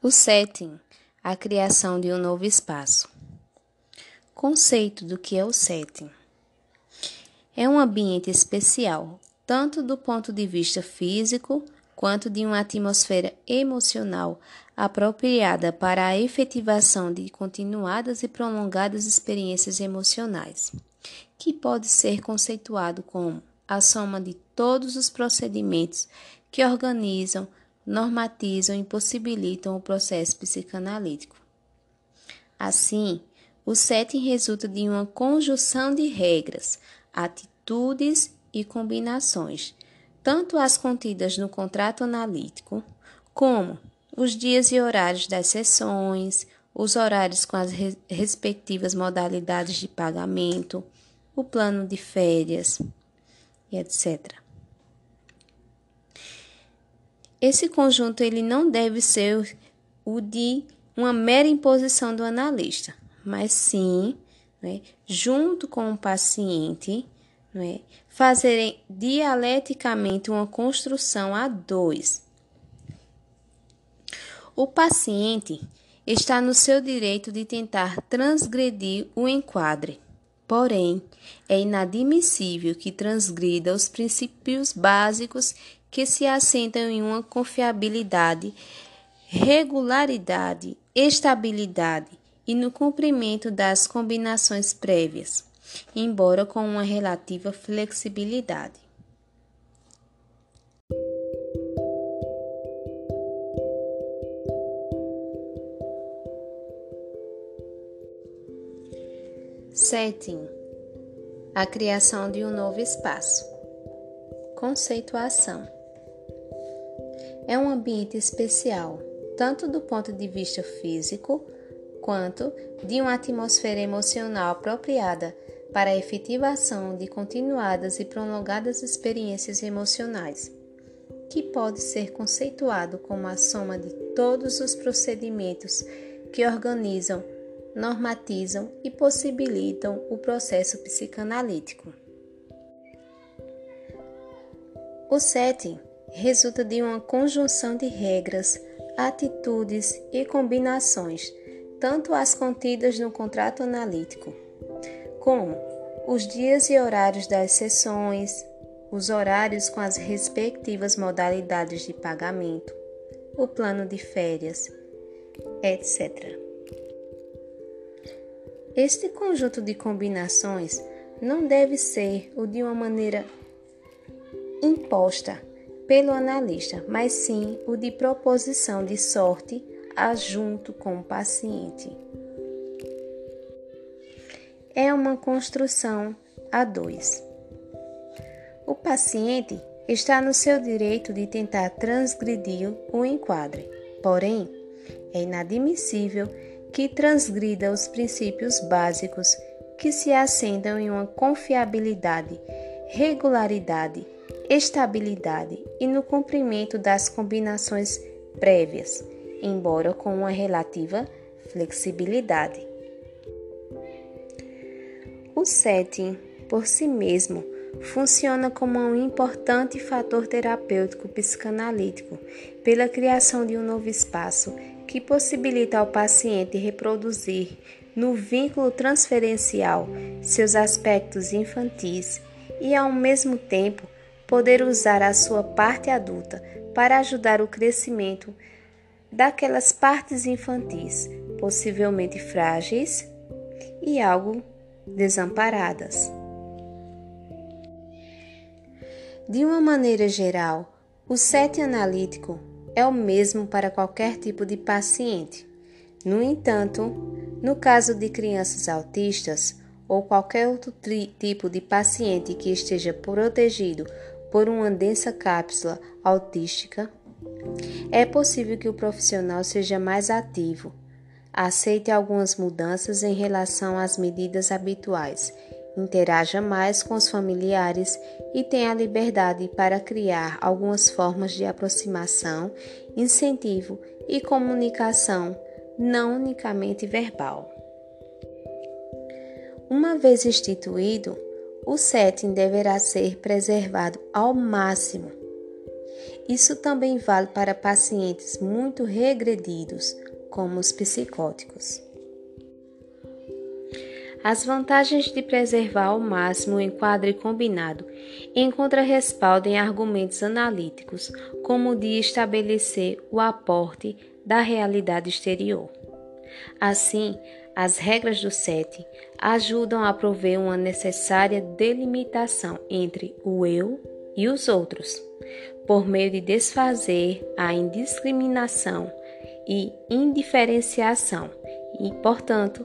O setting, a criação de um novo espaço. Conceito do que é o setting. É um ambiente especial, tanto do ponto de vista físico quanto de uma atmosfera emocional apropriada para a efetivação de continuadas e prolongadas experiências emocionais, que pode ser conceituado como a soma de todos os procedimentos que organizam, normatizam e possibilitam o processo psicanalítico. Assim, o setting resulta de uma conjunção de regras, atitudes e combinações, tanto as contidas no contrato analítico, como os dias e horários das sessões, os horários com as respectivas modalidades de pagamento, o plano de férias e etc. Esse conjunto ele não deve ser o de uma mera imposição do analista, mas sim, né, junto com o paciente, né, fazerem dialeticamente uma construção a dois. O paciente está no seu direito de tentar transgredir o enquadre. Porém, é inadmissível que transgrida os princípios básicos que se assentam em uma confiabilidade, regularidade, estabilidade e no cumprimento das combinações prévias, embora com uma relativa flexibilidade. Setting a criação de um novo espaço. Conceituação é um ambiente especial, tanto do ponto de vista físico quanto de uma atmosfera emocional apropriada para a efetivação de continuadas e prolongadas experiências emocionais, que pode ser conceituado como a soma de todos os procedimentos que organizam, normatizam e possibilitam o processo psicanalítico. O setting resulta de uma conjunção de regras, atitudes e combinações, tanto as contidas no contrato analítico, como os dias e horários das sessões, os horários com as respectivas modalidades de pagamento, o plano de férias, etc. Este conjunto de combinações não deve ser o de uma maneira imposta pelo analista, mas sim o de proposição de sorte junto com o paciente. É uma construção a dois. O paciente está no seu direito de tentar transgredir o enquadre, porém, é inadmissível que transgrida os princípios básicos que se assentam em uma confiabilidade, regularidade estabilidade e no cumprimento das combinações prévias, embora com uma relativa flexibilidade. O setting, por si mesmo, funciona como um importante fator terapêutico psicanalítico pela criação de um novo espaço que possibilita ao paciente reproduzir no vínculo transferencial seus aspectos infantis e, ao mesmo tempo, poder usar a sua parte adulta para ajudar o crescimento daquelas partes infantis, possivelmente frágeis e algo desamparadas. De uma maneira geral, o set analítico é o mesmo para qualquer tipo de paciente. No entanto, no caso de crianças autistas ou qualquer outro tipo de paciente que esteja protegido por uma densa cápsula autística, é possível que o profissional seja mais ativo, aceite algumas mudanças em relação às medidas habituais, interaja mais com os familiares e tenha liberdade para criar algumas formas de aproximação, incentivo e comunicação, não unicamente verbal. Uma vez instituído, o setting deverá ser preservado ao máximo Isso também vale para pacientes muito regredidos, como os psicóticos. As vantagens de preservar ao máximo o enquadre combinado encontra respaldo em argumentos analíticos, como o de estabelecer o aporte da realidade exterior. Assim, as regras do SET ajudam a prover uma necessária delimitação entre o eu e os outros, por meio de desfazer a indiscriminação e indiferenciação e, portanto,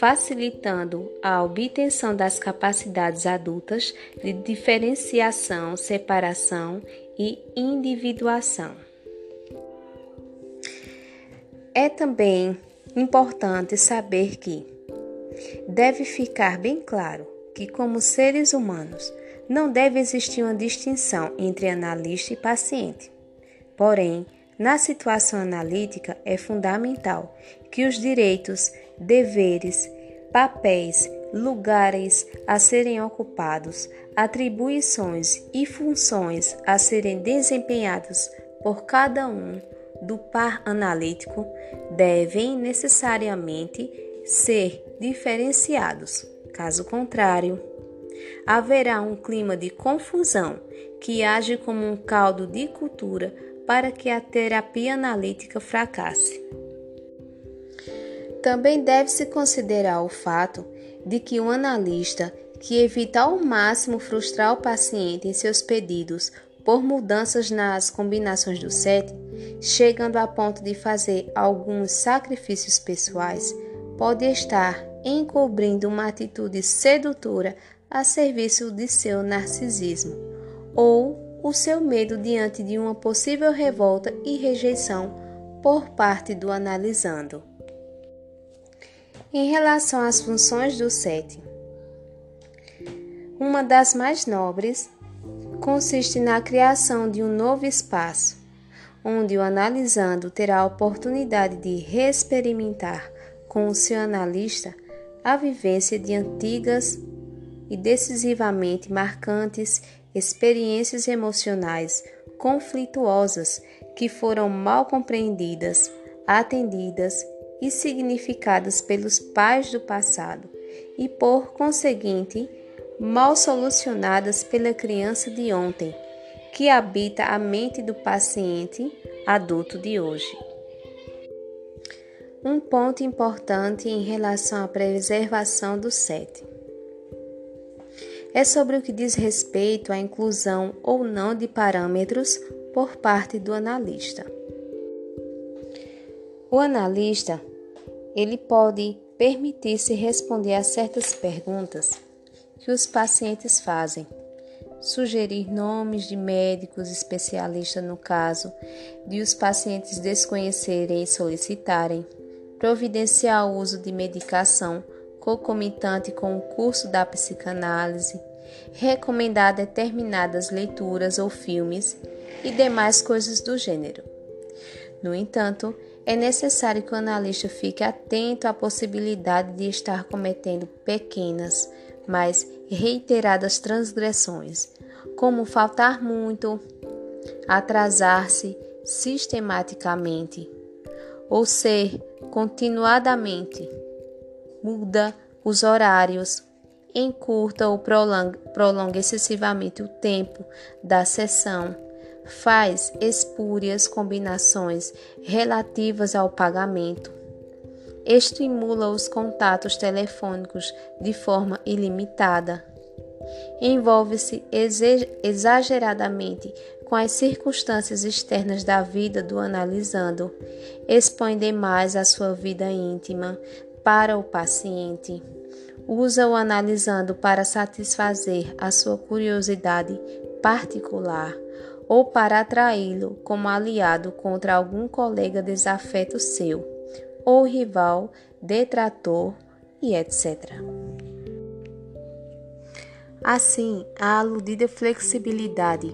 facilitando a obtenção das capacidades adultas de diferenciação, separação e individuação. É também importante saber que deve ficar bem claro que, como seres humanos, não deve existir uma distinção entre analista e paciente. Porém, na situação analítica é fundamental que os direitos, deveres, papéis, lugares a serem ocupados, atribuições e funções a serem desempenhadas por cada um do par analítico devem necessariamente ser diferenciados. Caso contrário, haverá um clima de confusão que age como um caldo de cultura para que a terapia analítica fracasse. Também deve-se considerar o fato de que um analista que evita ao máximo frustrar o paciente em seus pedidos por mudanças nas combinações do set, chegando a ponto de fazer alguns sacrifícios pessoais, pode estar encobrindo uma atitude sedutora a serviço de seu narcisismo ou o seu medo diante de uma possível revolta e rejeição por parte do analisando. Em relação às funções do set, uma das mais nobres consiste na criação de um novo espaço, onde o analisando terá a oportunidade de reexperimentar com o seu analista a vivência de antigas e decisivamente marcantes experiências emocionais conflituosas que foram mal compreendidas, atendidas e significadas pelos pais do passado e, por conseguinte, mal solucionadas pela criança de ontem, que habita a mente do paciente adulto de hoje. Um ponto importante em relação à preservação do SET é sobre o que diz respeito à inclusão ou não de parâmetros por parte do analista. O analista, ele pode permitir-se responder a certas perguntas que os pacientes fazem, sugerir nomes de médicos especialistas no caso de os pacientes desconhecerem e solicitarem, providenciar o uso de medicação concomitante com o curso da psicanálise, recomendar determinadas leituras ou filmes e demais coisas do gênero. No entanto, é necessário que o analista fique atento à possibilidade de estar cometendo pequenas, mas reiteradas transgressões, como faltar muito, atrasar-se sistematicamente ou ser continuadamente muda os horários, encurta ou prolonga, prolonga excessivamente o tempo da sessão, faz espúrias combinações relativas ao pagamento, estimula os contatos telefônicos de forma ilimitada, envolve-se exageradamente com as circunstâncias externas da vida do analisando, expõe demais a sua vida íntima, para o paciente. Usa-o analisando para satisfazer a sua curiosidade particular ou para atraí-lo como aliado contra algum colega desafeto seu, ou rival, detrator e etc. Assim, a aludida flexibilidade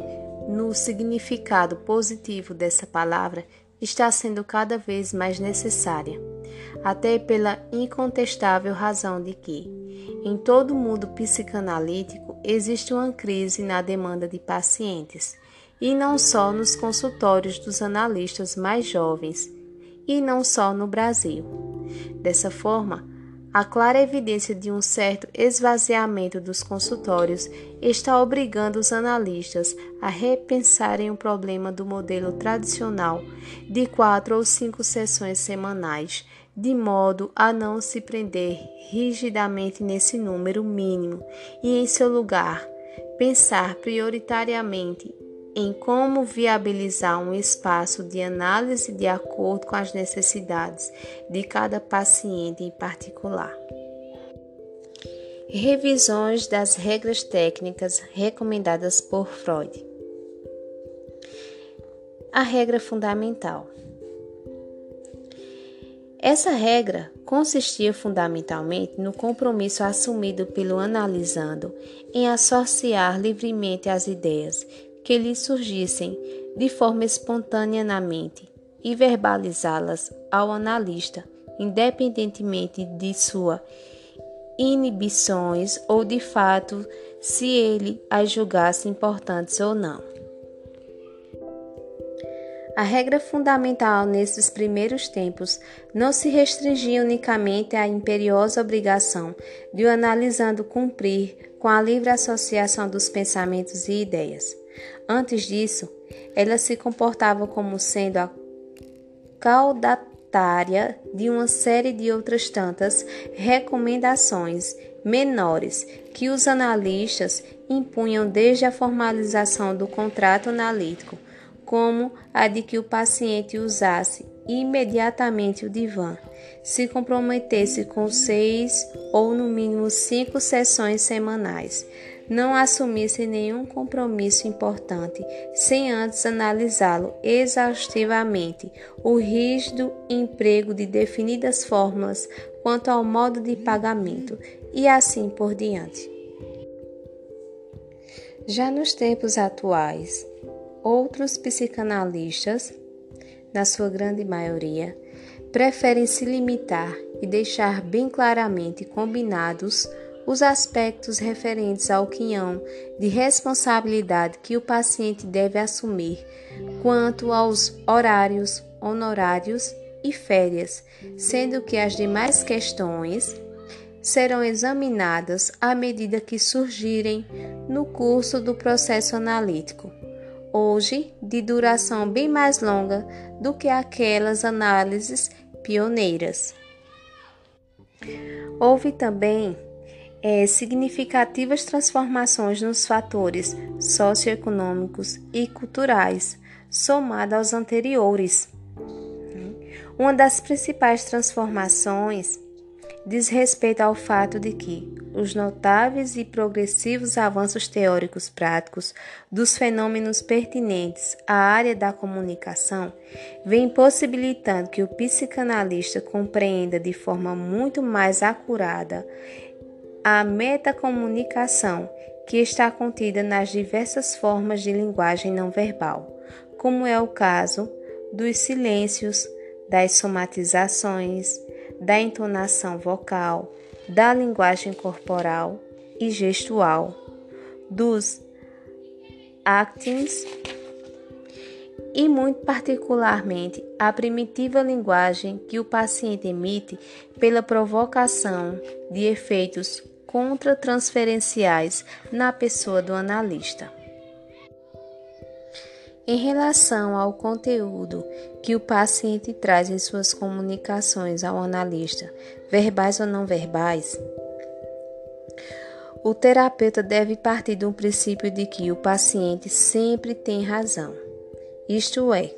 no significado positivo dessa palavra está sendo cada vez mais necessária até pela incontestável razão de que, em todo o mundo psicanalítico, existe uma crise na demanda de pacientes, e não só nos consultórios dos analistas mais jovens, e não só no Brasil. Dessa forma, a clara evidência de um certo esvaziamento dos consultórios está obrigando os analistas a repensarem o problema do modelo tradicional de quatro ou cinco sessões semanais, de modo a não se prender rigidamente nesse número mínimo e, em seu lugar, pensar prioritariamente em como viabilizar um espaço de análise de acordo com as necessidades de cada paciente em particular. Revisões das regras técnicas recomendadas por Freud. A regra fundamental. Essa regra consistia fundamentalmente no compromisso assumido pelo analisando em associar livremente as ideias que lhe surgissem de forma espontânea na mente e verbalizá-las ao analista, independentemente de suas inibições ou de fato se ele as julgasse importantes ou não. A regra fundamental nesses primeiros tempos não se restringia unicamente à imperiosa obrigação de o analisando cumprir com a livre associação dos pensamentos e ideias. Antes disso, ela se comportava como sendo a caudatária de uma série de outras tantas recomendações menores que os analistas impunham desde a formalização do contrato analítico, como a de que o paciente usasse imediatamente o divã, se comprometesse com seis ou no mínimo cinco sessões semanais, não assumisse nenhum compromisso importante sem antes analisá-lo exaustivamente, o rígido emprego de definidas fórmulas quanto ao modo de pagamento e assim por diante. Já nos tempos atuais, outros psicanalistas, na sua grande maioria, preferem se limitar e deixar bem claramente combinados os aspectos referentes ao quinhão de responsabilidade que o paciente deve assumir quanto aos horários, honorários e férias, sendo que as demais questões serão examinadas à medida que surgirem no curso do processo analítico, hoje de duração bem mais longa do que aquelas análises pioneiras. Houve também é, significativas transformações nos fatores socioeconômicos e culturais, somada aos anteriores. Uma das principais transformações diz respeito ao fato de que os notáveis e progressivos avanços teóricos práticos dos fenômenos pertinentes à área da comunicação vêm possibilitando que o psicanalista compreenda de forma muito mais acurada a metacomunicação que está contida nas diversas formas de linguagem não verbal, como é o caso dos silêncios, das somatizações, da entonação vocal, da linguagem corporal e gestual, dos actings e, muito particularmente, a primitiva linguagem que o paciente emite pela provocação de efeitos contratransferenciais na pessoa do analista. Em relação ao conteúdo que o paciente traz em suas comunicações ao analista, verbais ou não verbais, o terapeuta deve partir do princípio de que o paciente sempre tem razão. Isto é,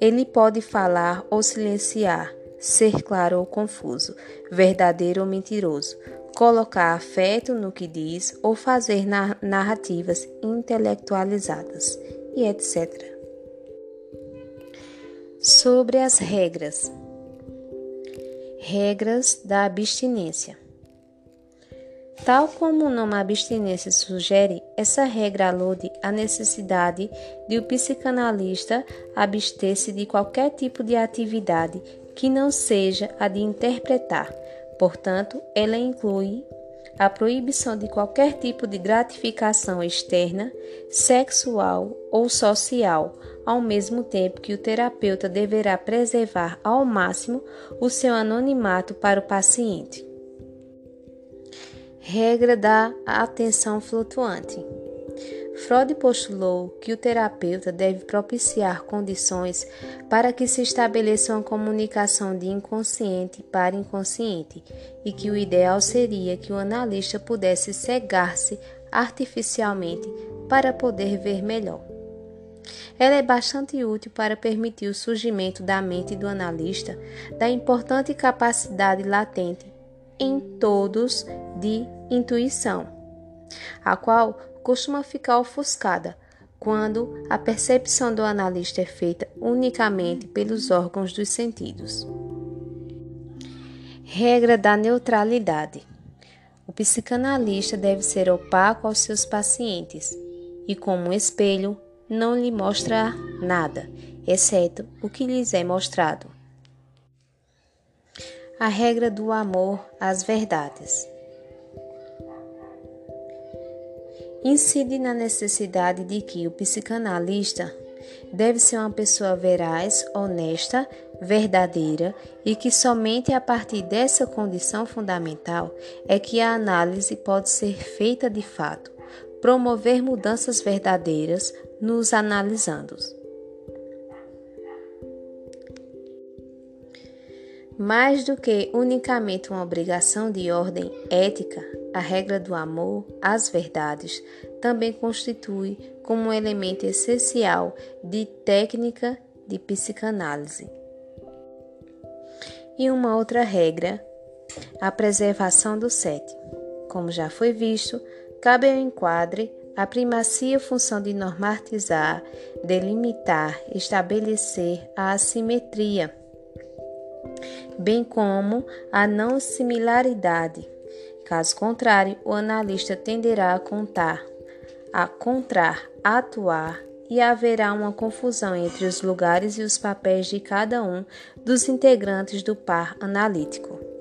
ele pode falar ou silenciar, ser claro ou confuso, verdadeiro ou mentiroso, colocar afeto no que diz ou fazer narrativas intelectualizadas e etc. Sobre as regras. Regras da abstinência. Tal como o nome abstinência sugere, essa regra alude à necessidade de o psicanalista abster-se de qualquer tipo de atividade que não seja a de interpretar. Portanto, ela inclui a proibição de qualquer tipo de gratificação externa, sexual ou social, ao mesmo tempo que o terapeuta deverá preservar ao máximo o seu anonimato para o paciente. Regra da atenção flutuante. Freud postulou que o terapeuta deve propiciar condições para que se estabeleça uma comunicação de inconsciente para inconsciente e que o ideal seria que o analista pudesse cegar-se artificialmente para poder ver melhor. Ela é bastante útil para permitir o surgimento da mente do analista da importante capacidade latente em todos de intuição, a qual costuma ficar ofuscada quando a percepção do analista é feita unicamente pelos órgãos dos sentidos. Regra da neutralidade. O psicanalista deve ser opaco aos seus pacientes e, como um espelho, não lhe mostra nada, exceto o que lhes é mostrado. A regra do amor às verdades. incide na necessidade de que o psicanalista deve ser uma pessoa veraz, honesta, verdadeira e que somente a partir dessa condição fundamental é que a análise pode ser feita de fato, promover mudanças verdadeiras nos analisandos. Mais do que unicamente uma obrigação de ordem ética, a regra do amor às verdades também constitui como um elemento essencial de técnica de psicanálise. E uma outra regra, a preservação do sete. Como já foi visto, cabe ao enquadre a primacia função de normatizar, delimitar, estabelecer a assimetria bem como a não similaridade. Caso contrário, o analista tenderá a contar, a contrar, a atuar e haverá uma confusão entre os lugares e os papéis de cada um dos integrantes do par analítico.